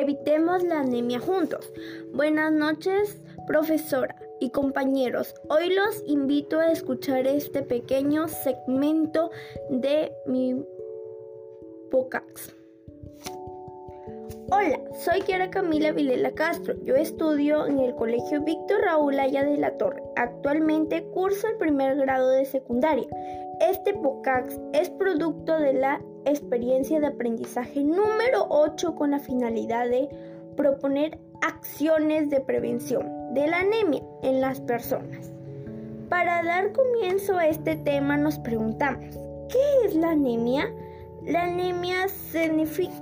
evitemos la anemia juntos. Buenas noches, profesora y compañeros. Hoy los invito a escuchar este pequeño segmento de mi podcast. Hola, soy Kiara Camila Vilela Castro. Yo estudio en el Colegio Víctor Raúl Aya de la Torre. Actualmente curso el primer grado de secundaria. Este podcast es producto de la experiencia de aprendizaje número 8 con la finalidad de proponer acciones de prevención de la anemia en las personas. Para dar comienzo a este tema nos preguntamos, ¿qué es la anemia? La anemia significa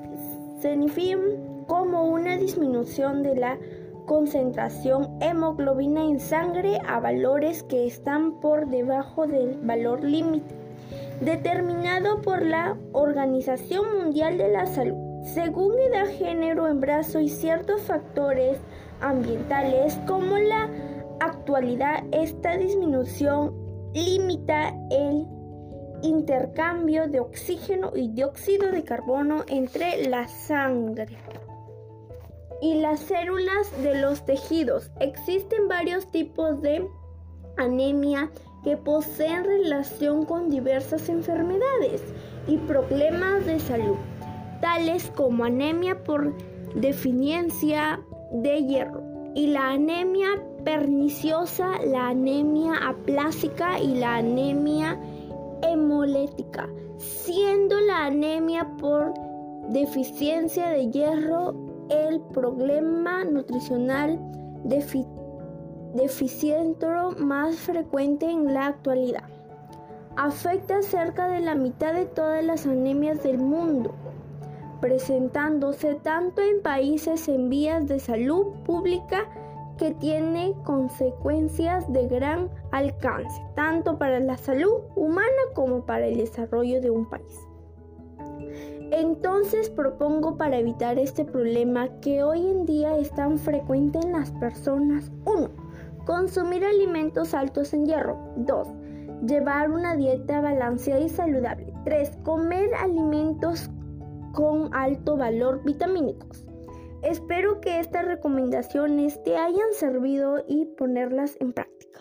como una disminución de la concentración hemoglobina en sangre a valores que están por debajo del valor límite determinado por la Organización Mundial de la Salud. Según edad, género, embarazo y ciertos factores ambientales como la actualidad, esta disminución limita el intercambio de oxígeno y dióxido de carbono entre la sangre y las células de los tejidos. Existen varios tipos de anemia que poseen relación con diversas enfermedades y problemas de salud, tales como anemia por deficiencia de hierro y la anemia perniciosa, la anemia aplásica y la anemia hemolética, siendo la anemia por deficiencia de hierro el problema nutricional deficiente más frecuente en la actualidad. Afecta cerca de la mitad de todas las anemias del mundo, presentándose tanto en países en vías de salud pública que tiene consecuencias de gran alcance, tanto para la salud humana como para el desarrollo de un país. Entonces propongo para evitar este problema que hoy en día es tan frecuente en las personas 1. Consumir alimentos altos en hierro 2. Llevar una dieta balanceada y saludable 3. Comer alimentos con alto valor vitamínicos Espero que estas recomendaciones te hayan servido y ponerlas en práctica.